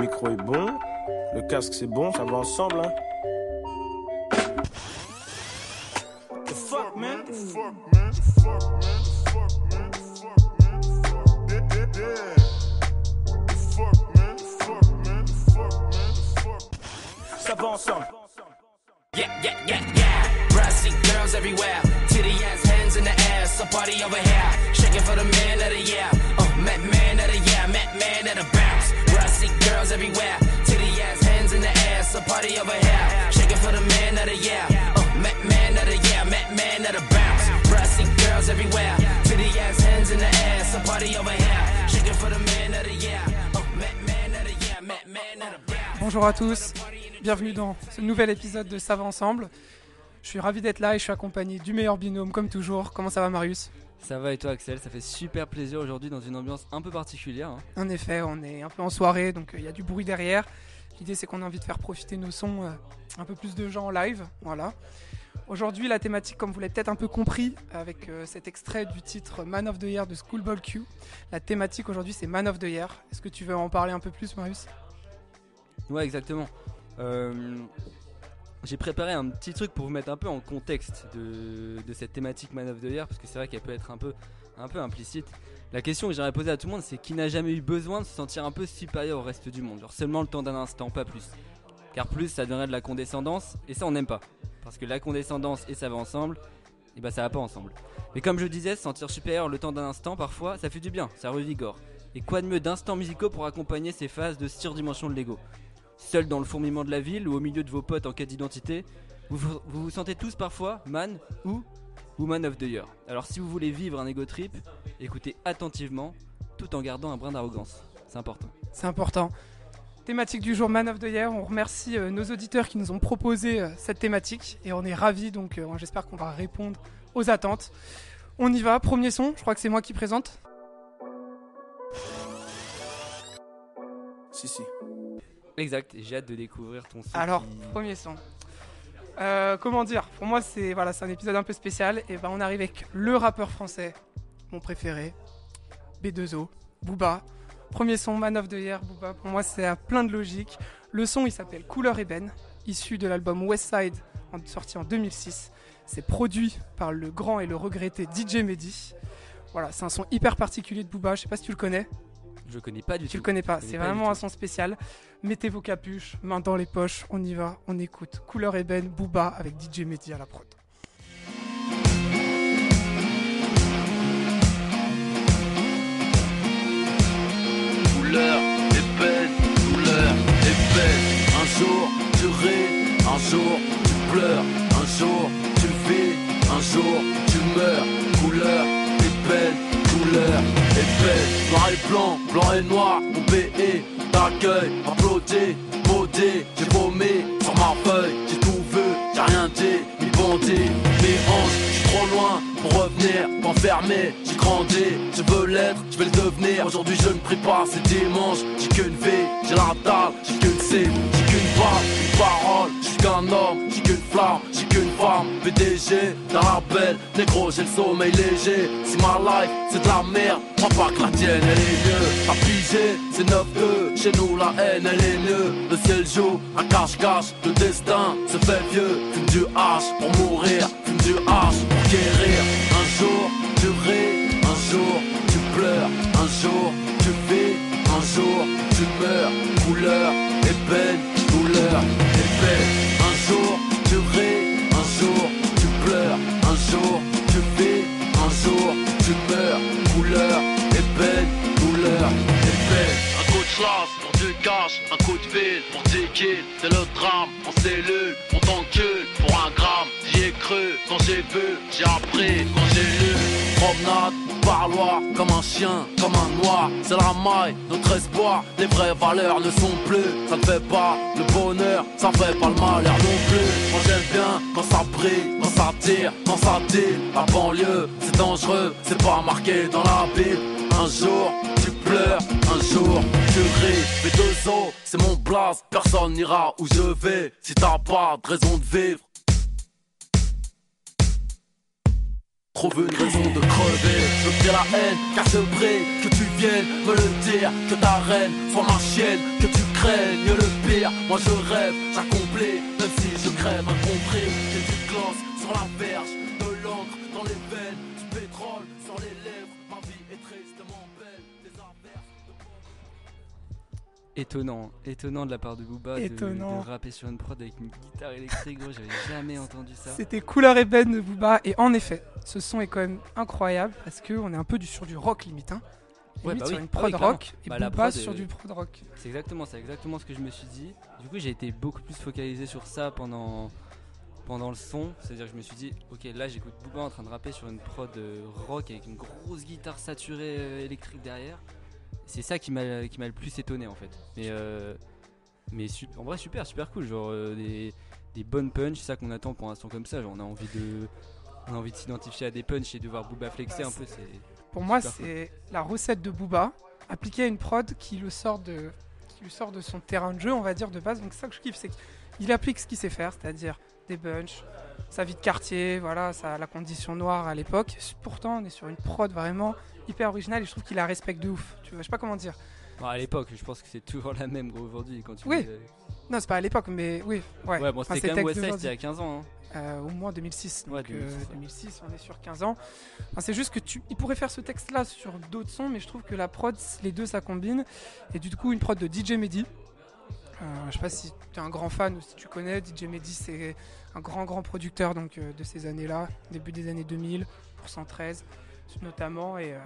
micro est bon, le casque c'est bon, ça va ensemble. Hein. The fuck, man? The fuck, man? The fuck, man? The fuck, man? The fuck, man? The fuck, yeah, yeah, yeah. The fuck, man? The fuck, man? The fuck, man? The fuck. Ça va ensemble. Yeah, yeah, yeah, yeah. Brassy girls everywhere. Titty ass hands in the air. So party over here. Shaking for the man of the year. Uh, Bonjour à tous, bienvenue dans ce nouvel épisode de Ça ensemble. Je suis ravi d'être là et je suis accompagné du meilleur binôme comme toujours. Comment ça va Marius? Ça va et toi Axel? Ça fait super plaisir aujourd'hui dans une ambiance un peu particulière. hein. En effet, on est un peu en soirée donc euh, il y a du bruit derrière. L'idée c'est qu'on a envie de faire profiter nos sons euh, un peu plus de gens en live. Voilà. Aujourd'hui la thématique comme vous l'avez peut-être un peu compris avec euh, cet extrait du titre Man of the Year de Schoolboy Q. La thématique aujourd'hui c'est Man of the Year. Est-ce que tu veux en parler un peu plus Marius? Ouais, exactement. Euh, J'ai préparé un petit truc pour vous mettre un peu en contexte de, cette thématique Man of the parce que c'est vrai qu'elle peut être un peu, implicite. La question que j'aimerais poser à tout le monde, c'est qui n'a jamais eu besoin de se sentir un peu supérieur au reste du monde? Genre seulement le temps d'un instant, pas plus. Car plus, ça donnerait de la condescendance et ça, on n'aime pas. Parce que la condescendance et ça va ensemble, et bah ça va pas ensemble. Mais comme je disais, se sentir supérieur le temps d'un instant, parfois, ça fait du bien, ça revigore. Et quoi de mieux d'instants musicaux pour accompagner ces phases de surdimension de l'ego? Seul dans le fourmillement de la ville ou au milieu de vos potes en quête d'identité, vous, vous vous vous sentez tous parfois man ou woman of the year. Alors si vous voulez vivre un ego trip, écoutez attentivement tout en gardant un brin d'arrogance. C'est important. C'est important. Thématique du jour Man of the Year. On remercie euh, nos auditeurs qui nous ont proposé euh, cette thématique et on est ravis. Donc euh, j'espère qu'on va répondre aux attentes. On y va. Premier son. Je crois que c'est moi qui présente. Si, si. Exact, j'ai hâte de découvrir ton son. Alors qui- premier son. Euh, comment dire? Pour moi c'est voilà un épisode un peu spécial et ben on arrive avec le rappeur français, mon préféré, B2O, Booba. Premier son Man of the Year, Booba. Pour moi c'est à plein de logique. Le son il s'appelle Couleur ébène, issu de l'album Westside sorti en 2006. C'est produit par le grand et le regretté DJ Mehdi. Voilà, c'est un son hyper particulier de Booba. Je sais pas si tu le connais. Je connais pas du Tu tout. le connais pas, c'est vraiment un son spécial. Mettez vos capuches, mains dans les poches, on y va, on écoute. Couleur ébène, Booba avec DJ Mehdi à la prod. Couleur ébène, couleur ébène. Un jour tu ris, un jour tu pleures, blanc, blanc et noir, mon BE t'accueille, applaudis, maudit. J'ai paumé sur ma feuille, j'ai tout vu, j'ai rien dit, ni bandit, mes hanches, j'suis trop loin pour revenir, m'enfermer, j'ai grandi, je veux l'être, je vais le devenir. Aujourd'hui je ne prie pas, c'est dimanche, j'ai qu'une vie, j'ai la dalle, j'ai qu'une cible, j'ai qu'une balle, une parole, suis qu'un homme, j'ai qu'une flamme, femme, PDG, d'un label, négro, j'ai le sommeil léger. Si ma life c'est de la merde, crois pas que la tienne elle est mieux. T'as pigé, c'est 9-2, chez nous la haine elle est mieux. Le ciel joue, un cache-cache, le destin se fait vieux. Fume du H pour mourir, fume du H pour guérir. Un jour tu ris, un jour tu pleures, un jour tu vis, un jour tu meurs. Couleur, ébène, couleur, ébène. Promenade, parloir, comme un chien, comme un noir, c'est la maille, notre espoir, les vraies valeurs ne sont plus, ça ne fait pas le bonheur, ça fait pas le malheur non plus. Moi j'aime bien quand ça brille, quand ça tire, quand ça tire, la banlieue, c'est dangereux, c'est pas marqué dans la Bible. Un jour, tu pleures, un jour, tu ris. Mais deux os, c'est mon blast, personne n'ira où je vais si t'as pas de raison de vivre. Trouve une raison de crever, je bien la haine, car je brille, que tu viennent me le dire Que ta reine soit ma chienne Que tu craignes le pire. Moi je rêve, j'accomplis Même si je crève incompris J'ai du glance sur la verge De l'encre dans les veines Du pétrole sur les lèvres. Ma vie est tristement Étonnant, étonnant de la part de Booba de- Étonnant. De, rapper sur une prod avec une guitare électrique, gros, j'avais jamais entendu ça. C'était Couleur Ébène de Booba. Et en effet, ce son est quand même incroyable parce qu'on est un peu du, sur du rock limite. Hein. Ouais, bah sur oui. une Ah prod oui, rock et Bah, la Booba prod, sur euh, du prod rock. C'est exactement, exactement ce que je me suis dit. Du coup, j'ai été beaucoup plus focalisé sur ça pendant, pendant le son. C'est-à-dire que je me suis dit, ok, là j'écoute Booba en train de rapper sur une prod euh, rock avec une grosse guitare saturée euh, électrique derrière. C'est ça qui m'a qui m'a le plus étonné en fait. Mais, euh, mais en vrai, super, super cool. Genre euh, des, des bonnes punches, c'est ça qu'on attend pour un son comme ça. Genre, on a envie de. On a envie de s'identifier à des punches et de voir Booba flexer Bah, un peu. C'est Pour moi, c'est la recette de Booba appliquée à une prod qui le sort de, qui lui sort de son terrain de jeu, on va dire, de base. Donc, ça que je kiffe, c'est qu'il applique ce qu'il sait faire, c'est-à-dire des sa vie de quartier, voilà, sa, la condition noire à l'époque. Pourtant, on est sur une prod vraiment hyper originale et je trouve qu'il la respecte de ouf. Tu vois, je sais pas comment dire. Bon, à l'époque, je pense que c'est toujours la même aujourd'hui quand tu Oui. euh, Non, c'est pas à l'époque, mais oui, ouais. Ouais, bon, Enfin, c'était ces quand même West Side il y a d'aujourd'hui. 15 ans. hein. Euh, au moins 2006. Donc Ouais, euh, 2006, ouais. 2006, on est sur 15 ans. Enfin, c'est juste que tu, il pourrait faire ce texte-là sur d'autres sons, mais je trouve que la prod, les deux, ça combine. Et du coup, une prod de DJ Mehdi. Euh, je sais pas si tu es un grand fan ou si tu connais. DJ Mehdi, c'est un grand, grand producteur donc, euh, de ces années-là, début des années 2000, pour 113 notamment. Et euh,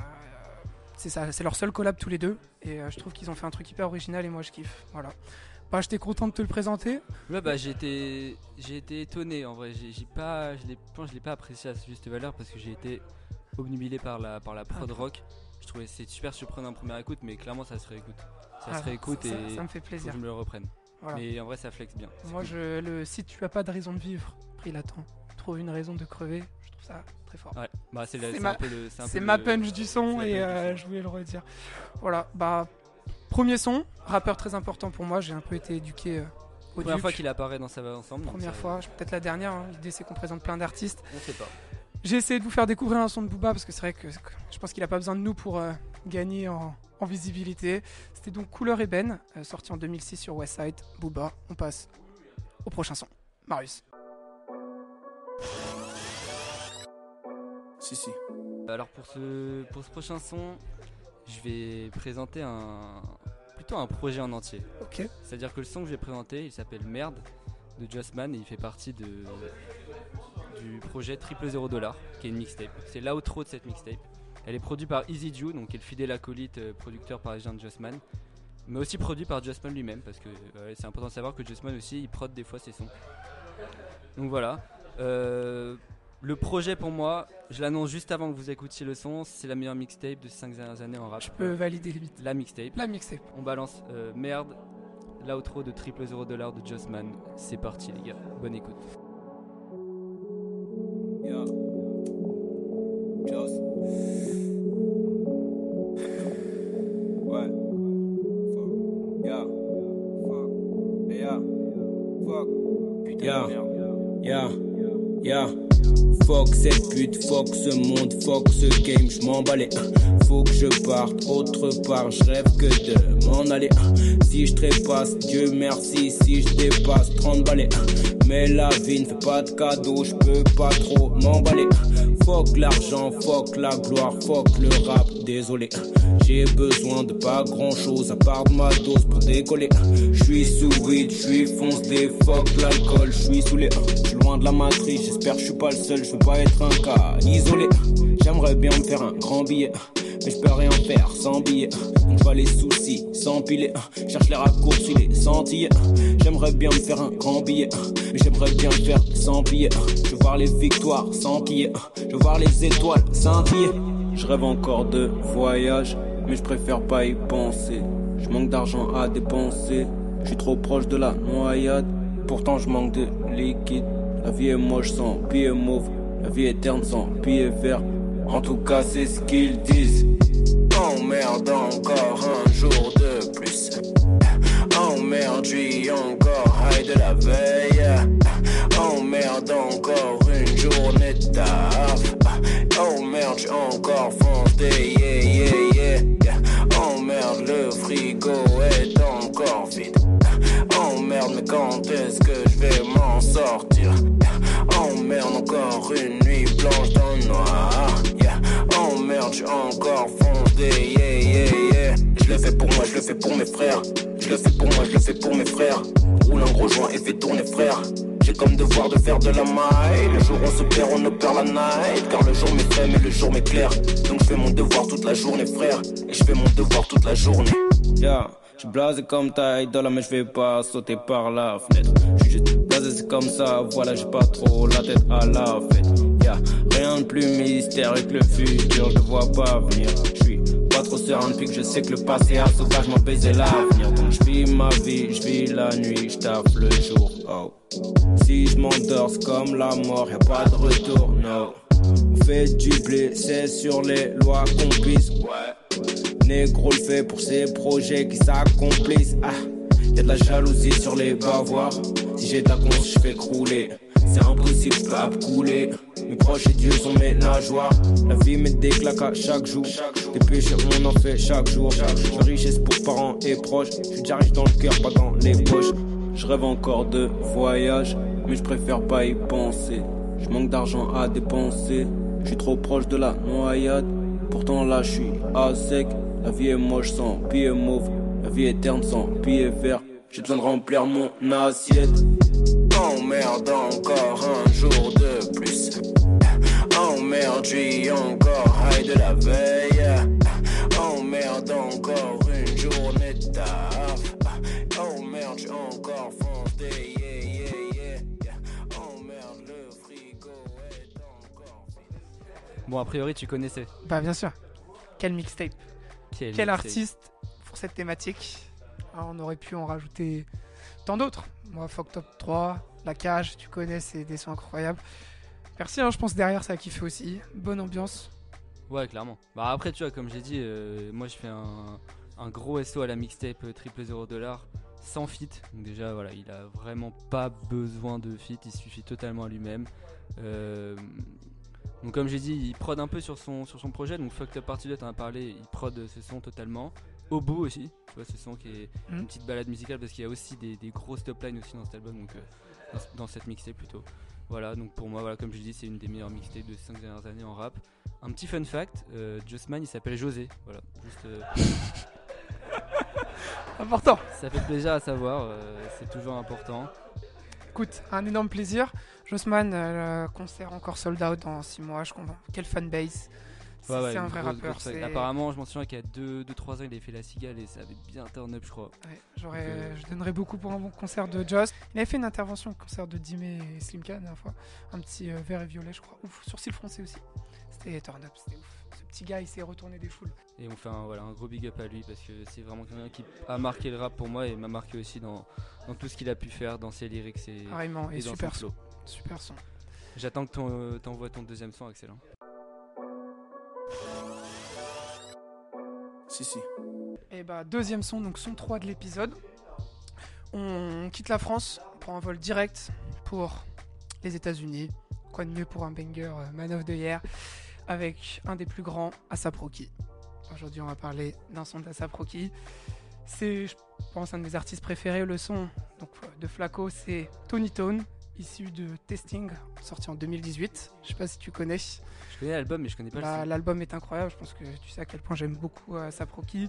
c'est ça, c'est leur seul collab tous les deux. Et je trouve qu'ils ont fait un truc hyper original et moi je kiffe. Voilà. Bah, j'étais content de te le présenter. Ouais, bah j'ai été, j'ai été étonné en vrai. J'ai pas, je l'ai, je l'ai pas apprécié à sa juste valeur parce que j'ai été obnubilé par la, par la prod Ah. rock. Je trouvais c'est super surprenant en première écoute, mais clairement ça se réécoute. Ça Ah, se réécoute ça, et ça me fait plaisir. je me le reprenne. Voilà. Mais en vrai ça flex bien. Moi, cool. je, le, si tu as pas de raison de vivre, pris l'attend. Trouve une raison de crever, je trouve ça très fort. Ouais, bah c'est, ma- le, punch du son et du euh, son. je voulais le redire. Voilà, bah, premier son, rappeur très important pour moi, j'ai un peu été éduqué euh, au Première Duc. fois qu'il apparaît dans ça va ensemble. Première fois, peut-être la dernière, hein. l'idée c'est qu'on présente plein d'artistes. On sait pas. J'ai essayé de vous faire découvrir un son de Booba parce que c'est vrai que que je pense qu'il a pas besoin de nous pour euh, gagner en, en visibilité. C'était donc Couleur Ébène, euh, sorti en 2006 sur Westside. Booba, on passe au prochain son. Marius. Si, si. Alors pour ce, pour ce prochain son, je vais présenter un, plutôt un projet en entier. Ok. C'est-à-dire que le son que je vais présenter, il s'appelle Merde de Justman et il fait partie de, du projet Triple Zero Dollar, qui est une mixtape. C'est l'outro de cette mixtape. Elle est produite par Easy Jew, donc qui est le fidèle acolyte euh, producteur parisien de Justman, mais aussi produit par Justman lui-même, parce que euh, c'est important de savoir que Justman aussi, il prod des fois ses sons. Donc voilà. Euh, le projet pour moi, je l'annonce juste avant que vous écoutiez le son, c'est la meilleure mixtape de ces 5 dernières années en rap. Je peux valider les vite. La mixtape. La mixtape. On balance euh, merde, l'outro de triple 0 dollar de Justman. C'est parti les gars, bonne écoute. Ce monde, fuck ce game, je m'en. Faut que je parte autre part, je rêve que de m'en aller. Si je trépasse, Dieu merci, si je dépasse 30 balais. Mais la vie ne fait pas de cadeaux, je peux pas trop m'emballer. Fuck l'argent, fuck la gloire, fuck le rap, désolé. J'ai besoin de pas grand chose à part de ma dose pour décoller. Je suis sous weed, je suis foncé, fuck l'alcool, je suis saoulé. Je suis loin de la matrice, j'espère que je suis pas le seul, je veux pas être un cas isolé. J'aimerais bien me faire un grand billet. Mais je peux rien faire sans billet Donc vois les soucis s'empiler Cherche les raccourcis, les sentiers J'aimerais bien me faire un grand billet. Mais j'aimerais bien le faire sans billet Je veux voir les victoires s'enquiller Je veux voir les étoiles scintiller Je rêve encore de voyage Mais je préfère pas y penser. Je manque d'argent à dépenser. Je suis trop proche de la noyade. Pourtant je manque de liquide. La vie est moche sans pied mauve. La vie est terne sans pied vert en tout cas, c'est ce qu'ils disent. Emmerde encore un jour de plus. Emmerde-lui encore, aïe de la veille. Emmerde encore une journée de taf. Emmerde, j'suis encore fondé, yeah, yeah, yeah. Emmerde, le frigo est encore vide. Emmerde, mais quand est-ce que je vais m'en sortir? Emmerde encore une fais pour mes frères. Je le fais pour moi, je le fais pour mes frères. Roule un gros joint et fais tourner frère. J'ai comme devoir de faire de la maille. Le jour on se perd, on ne perd la night. Car le jour m'est mais le jour m'éclaire. Donc je fais mon devoir toute la journée, frère. Et je fais mon devoir toute la journée. Yeah, je blasé comme ta idole, mais je vais pas sauter par la fenêtre. Je juste blasé, c'est comme ça, voilà, j'ai pas trop la tête à la fête. Yeah, rien de plus mystérieux que le futur, je vois pas venir. Pas trop serein depuis que je sais que le passé a sauvagement baisé l'avenir. Donc je vis ma vie, je vis la nuit, je taffe le jour. Oh. Si je m'endors, comme la mort, y a pas de retour, no. On fait du blé, c'est sur les lois qu'on pisse, ouais. Négro le fait pour ses projets qui s'accomplissent. Ah, y a de la jalousie sur les bavoirs. Si j'ai ta conce, je fais crouler. C'est impossible, pas couler. Mes proches et Dieu sont mes nageoires. La vie met des claques à chaque jour. Des péchés, on en fait chaque jour. La richesse pour parents et proches? Je suis déjà riche dans le cœur, pas dans les poches. Je rêve encore de voyage, mais je préfère pas y penser. Je manque d'argent à dépenser. Je suis trop proche de la noyade. Pourtant là, je suis à sec. La vie est moche sans pied mauve. La vie est terne sans pied vert. J'ai besoin de remplir mon assiette. Oh merde, encore un jour de plus. Oh merde, je suis encore high de la veille. Oh merde, encore une journée de taf. Oh merde, je suis encore fondé. Yeah, yeah, yeah, yeah. Oh merde, le frigo est encore. Bon, a priori, tu connaissais. Bah bien sûr. Quel mixtape. Quel, artiste pour cette thématique Ah, On aurait pu en rajouter tant d'autres. Moi, Fuck Top 3, La Cage, tu connais, c'est des sons incroyables. Merci, hein, je pense derrière ça a kiffé aussi. Bonne ambiance. Ouais, clairement. Bah après, tu vois, comme j'ai dit, euh, moi je fais un, un gros SO à la mixtape euh, triple 0 dollar sans fit. Donc déjà, voilà, il a vraiment pas besoin de fit, il suffit totalement à lui-même. Euh, donc comme j'ai dit, il prod un peu sur son, sur son projet. Donc Fucked Up Party 2, t'en as parlé, il prod ses sons totalement. Au bout aussi, tu vois, ce son qui est Mhm. une petite balade musicale parce qu'il y a aussi des, des grosses top lines aussi dans cet album, donc euh, dans, ce- dans cette mixtape plutôt. Voilà, donc pour moi, voilà, comme je dis, c'est une des meilleures mixtapes de ces 5 dernières années en rap. Un petit fun fact, euh, Jossman il s'appelle José, voilà, juste euh, Important. ça fait plaisir à savoir, euh, c'est toujours important. Écoute, un énorme plaisir. Jossman, euh, concert encore sold out dans 6 mois, je comprends. Quelle fanbase. C'est Ouais, ouais, c'est un vrai grosse, rappeur. grosse Apparemment, je m'en souviens qu'il y a 2-3 ans, il avait fait la cigale et ça avait bien turn up, je crois. Ouais, j'aurais- euh, Je donnerais beaucoup pour un bon concert de Joss. Il avait fait une intervention au concert de Dimé et Slimka la dernière fois. Un petit euh, vert et violet, je crois. Ouf, sourcil français aussi. C'était turn up, c'était ouf. Ce petit gars, il s'est retourné des foules. Et on fait un, voilà, un gros big up à lui parce que c'est vraiment quelqu'un qui a marqué le rap pour moi et m'a marqué aussi dans, dans tout ce qu'il a pu faire, dans ses lyrics et, et, et dans super son flow. Super son. J'attends que euh, t'envoies ton deuxième son, excellent. Et bah, deuxième son, donc son 3 de l'épisode. On quitte la France, prend un vol direct pour les États-Unis. Quoi de mieux pour un banger euh, Man of the Year avec un des plus grands, Asap Rocky. Aujourd'hui, on va parler d'un son d'Asap Rocky. C'est, je pense, un de mes artistes préférés. Le son donc, euh, de Flaco, c'est Tony Tone, issu de Testing, sorti en 2018. Je sais pas si tu connais. Je connais l'album, mais je connais pas Bah, le. L'album est incroyable, je pense que tu sais à quel point j'aime beaucoup euh, Saproki.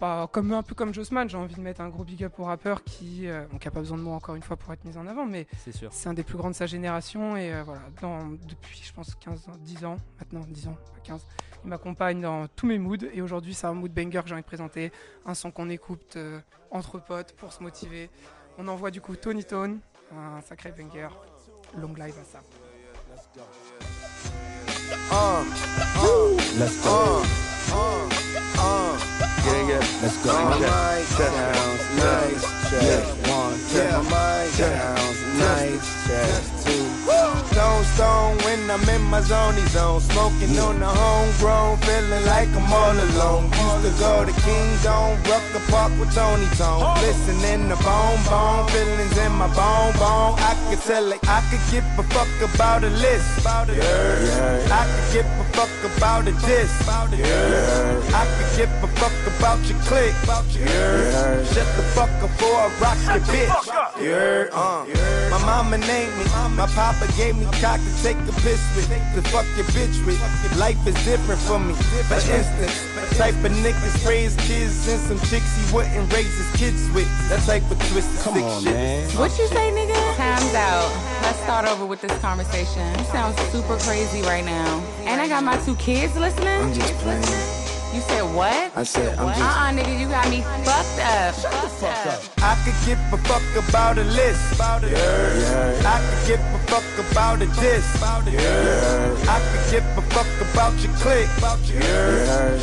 Bah, comme, un peu comme Jossman, j'ai envie de mettre un gros big up au rappeur qui n'a pas besoin de moi encore une fois pour être mis en avant, mais C'est sûr. c'est un des plus grands de sa génération et euh, voilà, dans, depuis je pense 15 ans, 10 ans, maintenant 10 ans, pas 15, il m'accompagne dans tous mes moods et aujourd'hui c'est un mood banger que j'ai envie de présenter, un son qu'on écoute euh, entre potes pour se motiver. On envoie du coup Tony Tone, un sacré banger, long live à ça. Uh, uh, let's go. Uh, uh, uh, yeah, yeah. Let's go. My mind sounds nice. Check one. Check my mind sounds nice. Check Stone stone when I'm in my zony zone, smoking on the homegrown, feeling like I'm all alone. Used to go to King Dome, Rucker Park with Tony Tone. Listening to bone, bone, feelings in my bone, bone. I could tell it, I could give a fuck about a list. About it. I could give a fuck about a diss. About it. I could give a fuck about your click. About your Shut the fuck up before I rock your bitch. You heard? Uh. My mama named me, my papa gave me cock to take a piss with, to fuck your bitch with. Life is different for me. For instance, type of niggas raise kids and some chicks he wouldn't raise his kids with. That type of twisted Come sick on, shit. man. What you say, nigga? Time's out. Let's start over with this conversation. You sound super crazy right now. And I got my two kids listening. I'm just playing. You said what? I said I'm just. Uh-uh, nigga, you got me fucked up. Shut the fuck up. I could give a fuck about a list. About it. I could give a fuck about a diss. About it. I could give a fuck about your click. About your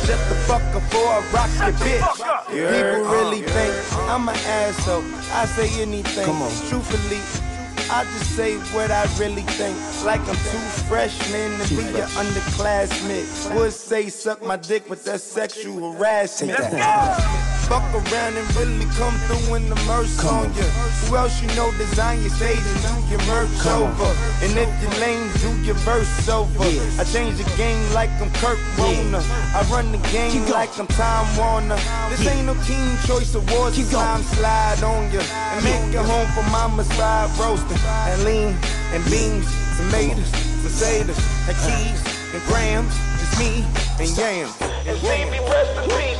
Shut the fuck up before I rock your bitch. People really think I'm an asshole. I say anything. Come on. Truthfully. I just say what I really think. Like I'm too freshman to be your underclassman. Would say suck my dick with that sexual harassment. Take that. Fuck around and really come through in the merch on ya. Who else you know design your stage and do your merch over? And if you're lame, do your verse over. I change the game like I'm Kurt Warner. I run the game like I'm Tom Warner. This ain't no Teen Choice Awards. Keep Time slide on ya and make it home for mama's fried roasting and lean and beans, tomatoes, potatoes, and keys and grams. Just me and yams. And baby, rest in peace.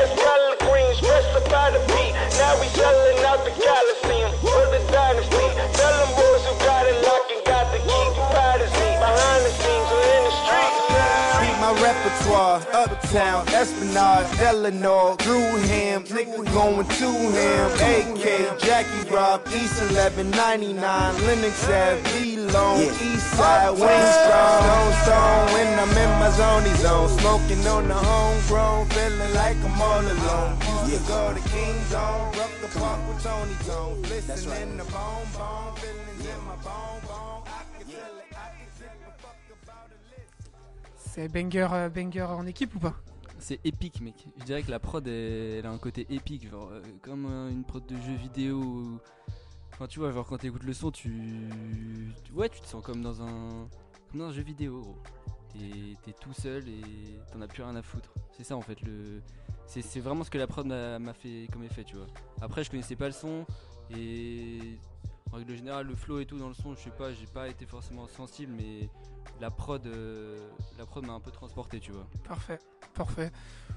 About the beat. Now we selling out the Coliseum for the dynasty. Tell them boys who got it locked and got the key to privacy. Behind the scenes or in the streets. Beat my repertoire, uptown, Esplanade, Eleanor, Grewham, nigga going to him. AK, Jackie Rob, East 1199, Lennox Ave, V-Lone, East Side, Wingstrong, Stone Stone. When I'm in my zony zone, smoking on the homegrown, feeling like I'm all alone. Used to go to King Zone, rock the park with Tony Tone, listening to bone bone, feelings in my bone bone. I can tell C'est banger, euh, banger en équipe ou pas C'est épique, mec. Je dirais que la prod, elle, a un côté épique, genre euh, comme euh, une prod de jeu vidéo. Enfin, tu vois, genre quand t'écoutes le son, tu... Ouais, tu te sens comme dans un, comme dans un jeu vidéo, gros. T'es tout seul et t'en as plus rien à foutre. C'est ça, en fait, le. C'est vraiment ce que la prod m'a fait comme effet, tu vois. Après, je connaissais pas le son et. En règle générale, le flow et tout dans le son, je sais pas, j'ai pas été forcément sensible, mais la prod, euh, la prod m'a un peu transporté, tu vois. Parfait, parfait.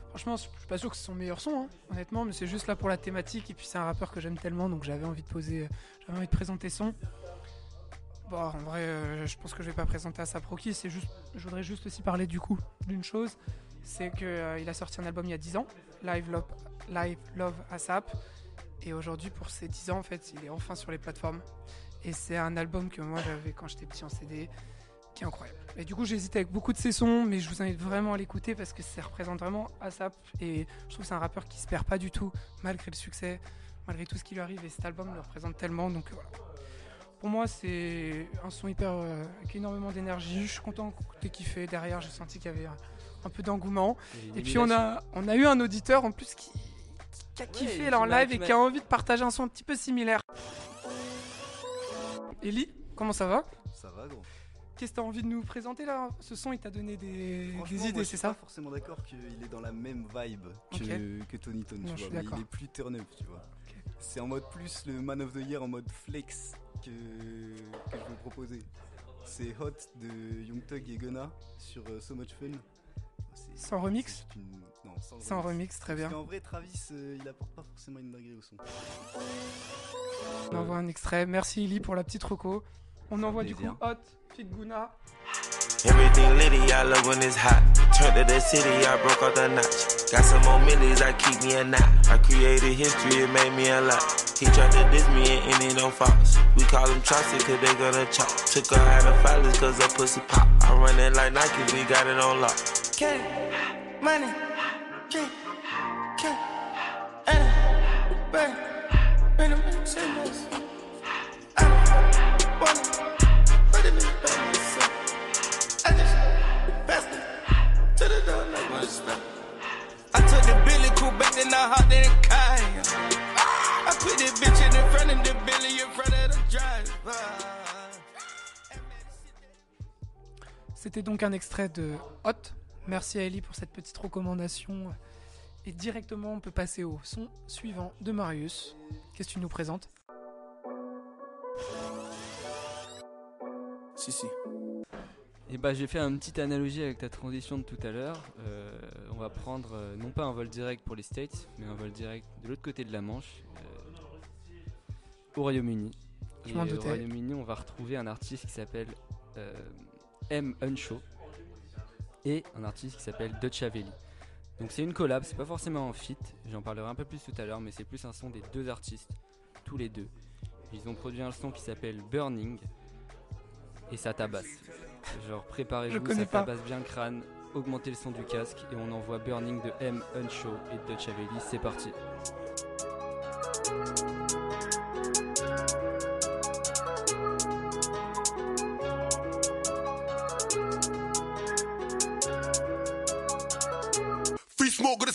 Franchement, je suis pas sûr que c'est son meilleur son, hein, honnêtement, mais c'est juste là pour la thématique. Et puis c'est un rappeur que j'aime tellement, donc j'avais envie de poser, j'avais envie de présenter son. Bon, en vrai, euh, je pense que je vais pas présenter à Saproki. C'est juste, je voudrais juste aussi parler du coup d'une chose, c'est que euh, a sorti un album il y a 10 ans, Live Love, Live Love ASAP, et aujourd'hui pour ses 10 ans en fait, il est enfin sur les plateformes. Et c'est un album que moi j'avais quand j'étais petit en CD, qui est incroyable. Et du coup, j'hésite avec beaucoup de ses sons, mais je vous invite vraiment à l'écouter parce que ça représente vraiment ASAP. Et je trouve que c'est un rappeur qui se perd pas du tout, malgré le succès, malgré tout ce qui lui arrive. Et cet album le représente tellement. Donc euh, voilà. Pour moi, c'est un son hyper. euh, avec énormément d'énergie. Je suis content t'aies kiffé. Derrière, j'ai senti qu'il y avait un, un peu d'engouement. Et Et puis, on a, on a eu un auditeur en plus qui, qui a kiffé là en live et qui a envie de partager un son un petit peu similaire. Ellie, comment ça va? Ça va, gros. Qu'est-ce que tu as envie de nous présenter là? Ce son, il t'a donné des, Franchement, des moi, idées, je c'est suis ça? pas forcément d'accord qu'il est dans la même vibe que, Ok. que Tony Tone, tu je suis vois. Mais d'accord. il est plus turn up, tu vois. C'est en mode plus le Man of the Year en mode flex que, que je veux proposer. C'est Hot de Young Thug et Gunna sur euh, So Much Fun. C'est- Sans remix? C'est une- Non, sans, Sans remix, très bien. Parce qu'en vrai, Travis, euh, il apporte pas forcément une dinguerie au son. On envoie un extrait. Merci Ellie pour la petite reco. On envoie du coup. Hot, Fit Guna. Everything litty, I love when it's hot. Turned to the city, I broke off the notch. Got some more millies, I keep me a knot. I created history, it made me a lot. He tried to diss me and it don't false. We call him Chaucer, cause they gonna chop. Took her out of filers, cause her pussy pop. I run it like Nike, we got it on lock. K, money, C'était donc un extrait de Hot. Merci à Ellie pour cette petite recommandation. Et directement, on peut passer au son suivant de Marius. Qu'est-ce que tu nous présentes? Si, si. Et bah j'ai fait une petite analogie avec ta transition de tout à l'heure. Euh, on va prendre euh, non pas un vol direct pour les States, mais un vol direct de l'autre côté de la Manche, euh, au Royaume-Uni. Je Et m'en au. Royaume-Uni, on va retrouver un artiste qui s'appelle euh, M. Unshaw et un artiste qui s'appelle Dutchavelli. Donc c'est une collab, c'est pas forcément un feat, j'en parlerai un peu plus tout à l'heure, mais c'est plus un son des deux artistes, tous les deux. Ils ont produit un son qui s'appelle Burning et ça tabasse. Genre préparez-vous, ça tabasse bien le crâne, augmentez le son du casque et on envoie Burning de M. Unshaw et de Dutchavelli, c'est parti.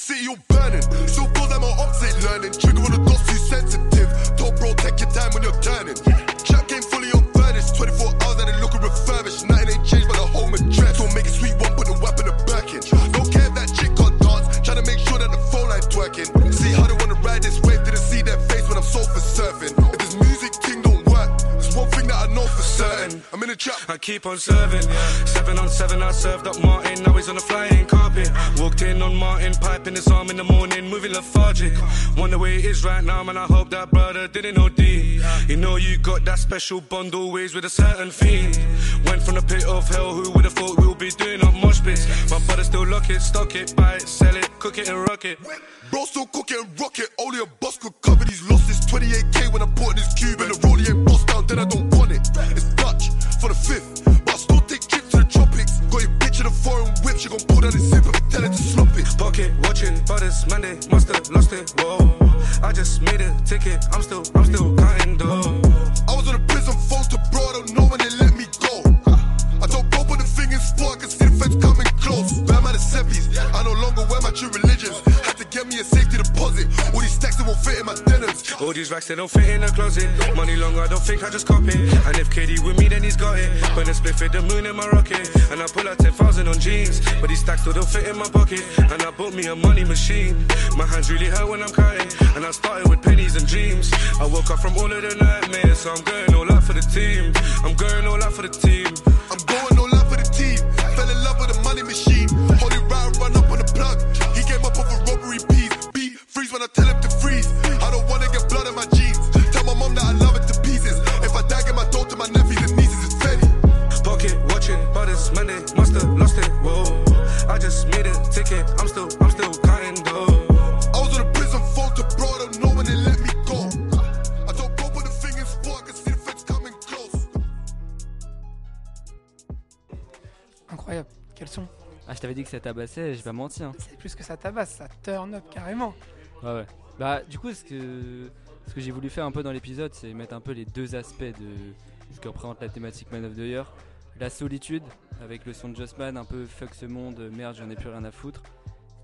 See you burning. So goes I'm on opposite learning. Trigger on the dots, too sensitive. Don't bro, take your time when you're done. Keep on serving. Seven on seven, I served up Martin. Now he's on the flying carpet. Walked in on Martin, piping his arm in the morning, moving lethargic. Wonder where it is right now, man. I hope that brother didn't OD. You know you got that special bond always with a certain fiend. Went from the pit of hell, who would have thought we'll be doing up mosh pits? My brother still lock it, stock it, buy it, sell it, cook it and rock it. Bro, still cook it and rock it. Only a boss could cover these losses. 28k when I bought this cube and the rollie ain't bossed down, then I don't want it. It's Dutch for the fifth, Got the foreign whip, she gon' pull down the zipper, tell her to slop it. Pocket watching, but it's Monday, must have lost it. Whoa, I just made a ticket, I'm still, I'm still counting dough. Racks they don't fit in the closet. Money long, I don't think I just cop it. And if KD with me, then he's got it. When I split fit the moon in my rocket, and I pull out ten thousand on jeans, but these stacks still don't fit in my pocket. And I bought me a money machine. My hands really hurt when I'm counting, and I started with pennies and dreams. I woke up from all of the nightmares, so I'm going all out for the team. I'm going all out for the team. Incroyable. Quel son Ah, je t'avais dit que ça tabassait, j'ai pas menti. Hein. C'est plus que ça tabasse, ça turn up carrément. Ouais, ouais. Bah, du coup, ce que, ce que j'ai voulu faire un peu dans l'épisode, c'est mettre un peu les deux aspects de ce que représente la thématique Man of the Year. La solitude, avec le son de Jossman, un peu fuck ce monde, merde, j'en ai plus rien à foutre.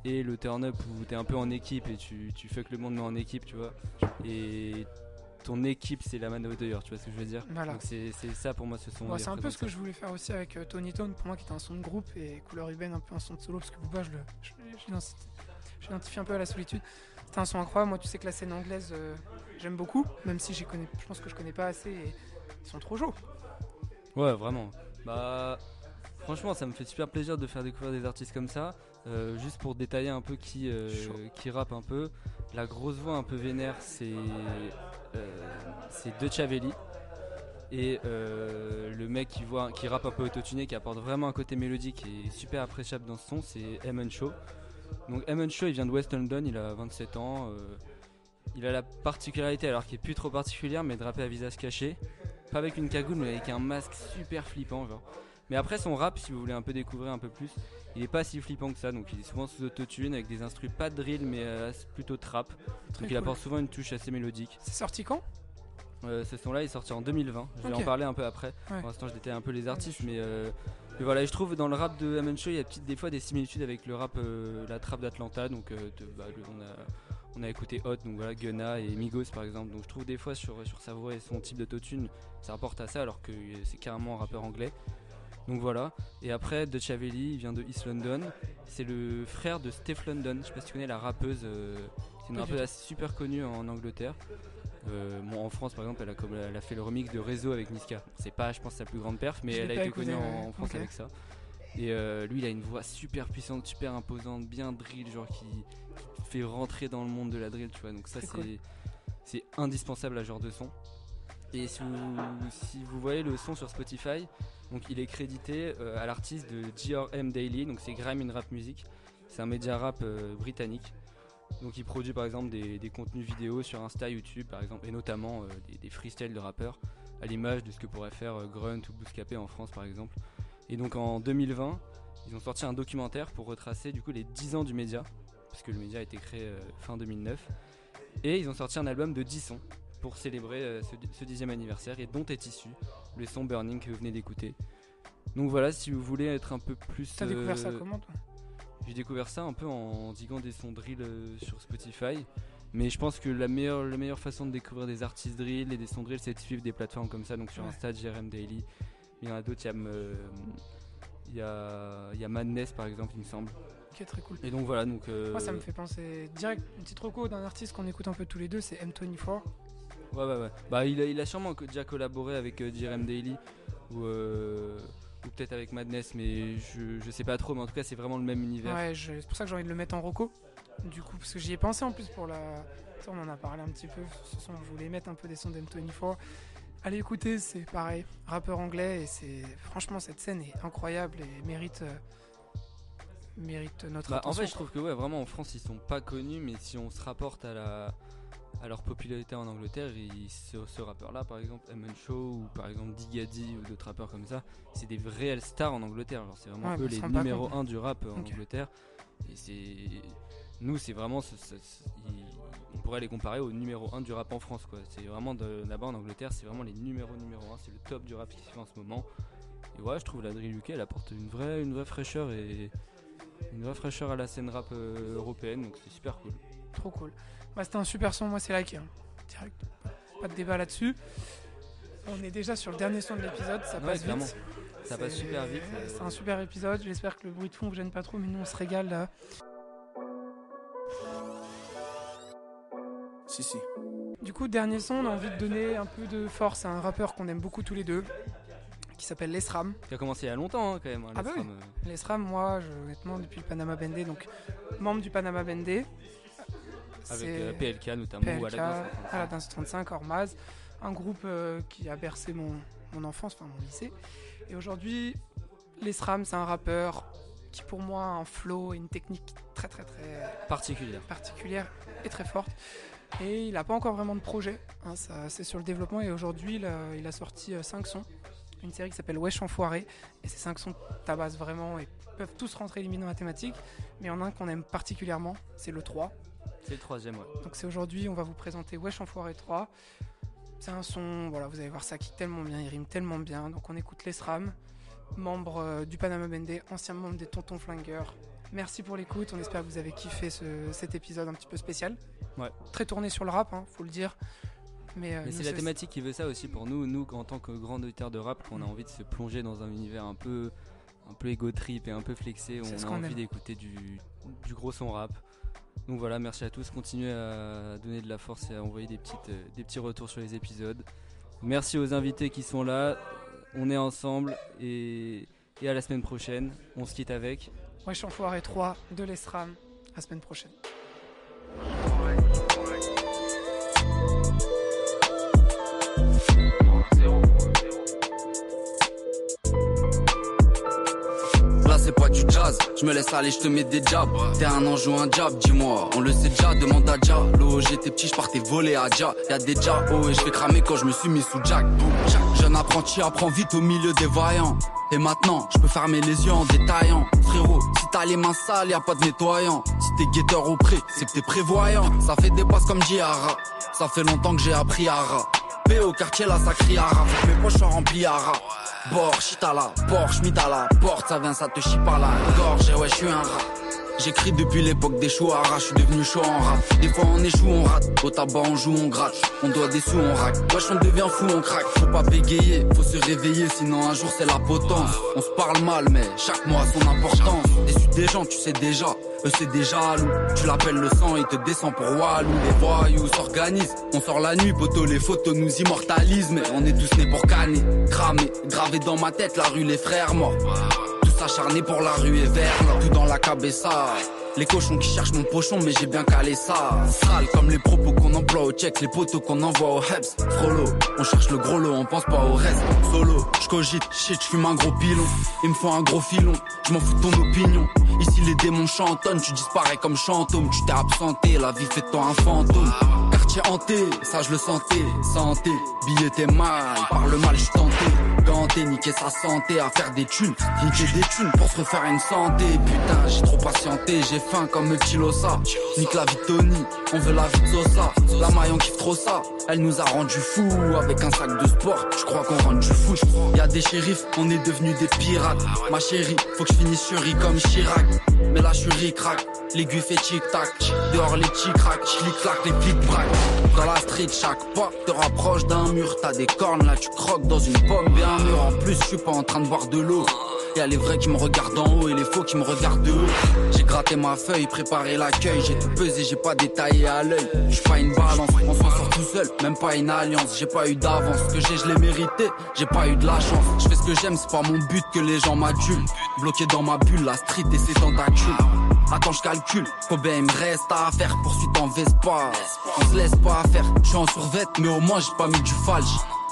Et le turn up où t'es un peu en équipe et tu, tu fuck le monde mais en équipe, tu vois. Et ton équipe, c'est la Man of the Year, tu vois ce que je veux dire Voilà. Donc c'est ça pour moi ce son. Bon, c'est un peu ce que je voulais faire aussi avec euh, Tony Tone, pour moi qui était un son de groupe, et Couleur Iben un peu un son de solo, parce que Booba, je le- je- j'identifie un peu à la solitude. C'était un son incroyable, moi tu sais que la scène anglaise, euh, j'aime beaucoup, même si j'y connais, je pense que je connais pas assez, et ils sont trop chauds. Ouais, vraiment. Bah, franchement, ça me fait super plaisir de faire découvrir des artistes comme ça. Euh, juste pour détailler un peu qui, euh, qui rappe un peu, la grosse voix un peu vénère, c'est c'est De Chavelli. Et euh, le mec qui, rappe un peu autotuné, qui apporte vraiment un côté mélodique et super appréciable dans ce son, c'est Eamon Shaw. Donc Eamon Shaw, il vient de West London, il a 27 ans. euh, il a la particularité, alors qui est plus trop particulière, mais de rapper à visage caché. Pas avec une cagoule, mais avec un masque super flippant. Mais après son rap, si vous voulez un peu découvrir un peu plus, il est pas si flippant que ça. Donc il est souvent sous autotune avec des instrus pas de drill, mais euh, plutôt trap. Très donc il apporte souvent une touche assez mélodique. C'est sorti quand? Euh, ce son-là est sorti en 2020. Je vais en parler un peu après. Ouais. Pour l'instant, je détaille un peu les artistes, mais euh, voilà, je trouve dans le rap de Amen Show, il y a des fois des similitudes avec le rap, euh, la trappe d'Atlanta. Donc, de- bah, le- on, a, on a écouté Hot, donc voilà, Gunna et Migos par exemple. Donc, je trouve des fois sur, sur sa voix et son type d'autotune, ça rapporte à ça, alors que c'est carrément un rappeur anglais. Donc voilà. Et après, Dutch Avelli, il vient de East London. C'est le frère de Steph London. Je sais pas si tu connais la rappeuse. euh, c'est une rappeuse assez super connue en Angleterre. Euh, bon, en France, par exemple, elle a, comme- elle a fait le remix de Réseau avec Niska. C'est pas, je pense, sa plus grande perf, mais Je elle a été connue en, France avec ça. Et euh, lui, il a une voix super puissante, super imposante, bien drill, genre qui, fait rentrer dans le monde de la drill, tu vois. Donc ça, Très c'est cool. c'est indispensable à ce genre de son. Et si vous, si vous voyez le son sur Spotify, donc il est crédité euh, à l'artiste de GRM Daily, donc c'est Grime in Rap Music. C'est un média rap euh, britannique. Donc il produit par exemple des, contenus vidéo sur Insta, YouTube par exemple, et notamment euh, des, freestyles de rappeurs, à l'image de ce que pourrait faire Grunt ou Bouscapé en France par exemple. Et donc en 2020, ils ont sorti un documentaire pour retracer du coup les 10 ans du média, puisque le média a été créé fin 2009. Et ils ont sorti un album de 10 sons pour célébrer euh, ce, ce 10e anniversaire et dont est issu le son Burning que vous venez d'écouter. Donc voilà, si vous voulez être un peu plus. T'as découvert ça euh, comment toi? J'ai découvert ça un peu en diguant des sons drill euh, sur Spotify. Mais je pense que la meilleure, la meilleure façon de découvrir des artistes drill et des sons drill, c'est de suivre des plateformes comme ça. Donc sur Ouais. Insta, JRM Daily. Il y en a d'autres, il y a, euh, il y, a, il y a Madness par exemple, il me semble. Ok, très cool. Et donc voilà, donc. euh, Moi, ça me fait penser direct, une petite reco d'un artiste qu'on écoute un peu tous les deux, c'est M24. Ouais, ouais, ouais. Bah, il a, il a sûrement déjà collaboré avec euh, JRM Daily ou, euh, ou peut-être avec Madness, mais je, je sais pas trop. Mais en tout cas, c'est vraiment le même univers. Ouais, je- c'est pour ça que j'ai envie de le mettre en reco. Du coup, parce que j'y ai pensé en plus pour la. Ça, on en a parlé un petit peu. Ce son, je voulais mettre un peu des sons d'M24. Allez écouter, c'est pareil. Rappeur anglais, et c'est. Franchement, cette scène est incroyable et mérite. euh, mérite notre Bah, en attention. fait, je trouve que ouais, vraiment en France, ils sont pas connus, mais si on se rapporte à la à leur popularité en Angleterre, ce, ce rappeur-là, par exemple, Emin Show ou par exemple Digadi ou d'autres rappeurs comme ça, c'est des réelles stars en Angleterre. Genre, c'est vraiment Ouais, eux on se les numéro compte. 1 du rap en. Angleterre. Et c'est nous, c'est vraiment, ce- ce- on pourrait les comparer au numéro 1 du rap en France. quoi. C'est vraiment là-bas en Angleterre, c'est vraiment les numéros numéro 1, c'est le top du rap qui se fait en ce moment. Et ouais, je trouve la drill UK, elle apporte une vraie, une vraie fraîcheur et une vraie fraîcheur à la scène rap euh, européenne, donc c'est super cool. Trop cool. Bah, c'était un super son, moi c'est like. hein. Direct. Pas de débat là-dessus. On est déjà sur le dernier son de l'épisode, ça Ouais, passe clairement. vite. Ça passe C'est- super vite, euh. C'est un super épisode, j'espère que le bruit de fond vous gêne pas trop, mais nous on se régale là. Si, si. Du coup, dernier son, on a envie de donner un peu de force à un rappeur qu'on aime beaucoup tous les deux, qui s'appelle Lesram. Qui a commencé il y a longtemps hein, quand même. hein, Ah bah oui. Lesram, euh. Lesram, moi, je- honnêtement, depuis le Panama Bendé, donc membre du Panama Bendé. Avec euh, PLK notamment ou PLK, Aladdin 135. Aladdin 135, Ormaz, un groupe euh, qui a bercé mon, mon enfance, enfin mon lycée. Et aujourd'hui, Lesram, c'est un rappeur qui pour moi a un flow et une technique très très très Particulière. particulière et très forte. Et il n'a pas encore vraiment de projet, hein, c'est sur le développement. Et aujourd'hui, il a, il a sorti 5 sons, une série qui s'appelle Wesh Enfoiré. Et ces 5 sons tabassent vraiment et peuvent tous rentrer limite dans la thématique. Mais il y en a un qu'on aime particulièrement, c'est le 3. C'est le troisième, ouais. Donc c'est aujourd'hui, on va vous présenter Wesh Enfoiré 3. C'est un son, voilà, vous allez voir ça qui tellement bien, il rime tellement bien. Donc on écoute Lesram, membre euh, du Panama Bendé, ancien membre des Tontons Flingueurs. Merci pour l'écoute, on espère que vous avez kiffé ce- cet épisode un petit peu spécial. Ouais. Très tourné sur le rap, hein, faut le dire. Mais, euh, Mais c'est la thématique qui veut ça aussi pour nous, nous en tant que grands auditeurs de rap, qu'on a envie de se plonger dans un univers un peu, un peu égo trip et un peu flexé, on a envie d'écouter du, du gros son rap. Donc voilà, merci à tous, continuez à donner de la force et à envoyer des, petites, euh, des petits retours sur les épisodes. Merci aux invités qui sont là, on est ensemble et, et à la semaine prochaine, on se quitte avec. Wesh Enfoiré 3 de Lesram, la semaine prochaine. C'est pas du jazz, je me laisse aller, je te mets des jabs. T'es un ange ou un jab, dis-moi. On le sait déjà, demande à Dja. L'eau, j'étais petit, je partais voler à Dja. Y'a des Dja, oh, et je fais cramer quand je me suis mis sous Jack. Jack. Jeune apprenti apprend vite au milieu des vaillants. Et maintenant, je peux fermer les yeux en détaillant. Frérot, si t'as les mains sales, y a pas de nettoyant. Si t'es guetteur au pré, c'est que t'es prévoyant. Ça fait des passes comme Diara. Ça fait longtemps que j'ai appris à rat. P au quartier, là, ça crie à rat. Mes poches sont remplies à. Porsche, t'as la Porsche, mis à la porte, ça vient, ça te chie par la gorge, et ouais, je suis un rat. J'écris depuis l'époque des ras, je suis devenu chaud en rap. Des fois on échoue, on rate. Au tabac on joue, on gratte. On doit des sous, on rack. Wesh, on devient fou, on craque. Faut pas bégayer, faut se réveiller, sinon un jour c'est la potence. On se parle mal, mais chaque mot a son importance. Déçu des gens, tu sais déjà. Eux c'est déjà jaloux. Tu l'appelles le sang, il te descend pour Walou. Les voyous s'organisent. On sort la nuit, poteau, les photos nous immortalisent. Mais on est tous nés pour canner. Cramé, gravé dans ma tête, la rue, les frères morts. Tous acharnés pour la rue et vers tout dans la cabessa. Les cochons qui cherchent mon pochon, mais j'ai bien calé ça. Sale comme les propos qu'on emploie au check, les poteaux qu'on envoie au Hebs. Frollo, on cherche le gros lot, on pense pas au reste. Solo, je cogite, shit, je fume un gros pilon. Il me faut un gros filon, je m'en fous de ton opinion. Ici les démons chantonnent, tu disparais comme chantôme. Tu t'es absenté, la vie fait toi un fantôme. Hanté, ça je le sentais. Santé, billet t'es mal, par le mal je tenté. Ganté, niquer sa santé, à faire des thunes. Niquer des thunes pour se refaire une santé. Putain, j'ai trop patienté, j'ai faim comme le petit Losa. Nique la vie de Tony, on veut la vie de Sosa. La maille on kiffe trop ça, elle nous a rendu fous. Avec un sac de sport, je crois qu'on rend du fou. Y a des shérifs, on est devenus des pirates. Ma chérie, faut que je finisse sur I comme Chirac. Mais là je suis ric-rac, l'aiguille fait tic-tac. Dehors les tic-rac, clic-clac, les plic-brac. Dans la street, chaque pas te rapproche d'un mur. T'as des cornes, là tu croques dans une pomme bien mûre. En plus, je suis pas en train de boire de l'eau. Y'a les vrais qui me regardent en haut et les faux qui me regardent de haut. J'ai gratté ma feuille, préparé l'accueil. J'ai tout pesé, j'ai pas détaillé à l'œil. J'suis pas une balance, on s'en sort tout seul, même pas une alliance. J'ai pas eu d'avance, ce que j'ai, je l'ai mérité. J'ai pas eu de la chance. Je fais ce que j'aime, c'est pas mon but que les gens m'adulent. Bloqué dans ma bulle, la street et ses tentacules. Attends, je calcule, combien il me reste à faire. Poursuite en Vespa, on se laisse pas faire. Je suis en survette, mais au moins j'ai pas mis du falge.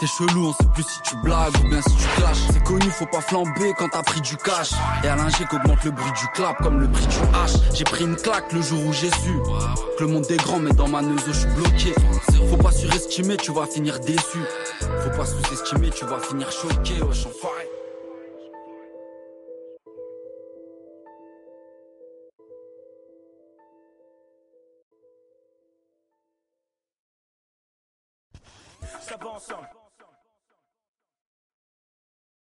T'es chelou, on sait plus si tu blagues ou bien si tu clashes. C'est connu, faut pas flamber quand t'as pris du cash. Et à l'ingé qu'augmente le bruit du clap comme le prix du H. J'ai pris une claque le jour où j'ai su que le monde est grand, mais dans ma neuse je suis bloqué. Faut pas surestimer, tu vas finir déçu. Faut pas sous-estimer, tu vas finir choqué, ensemble.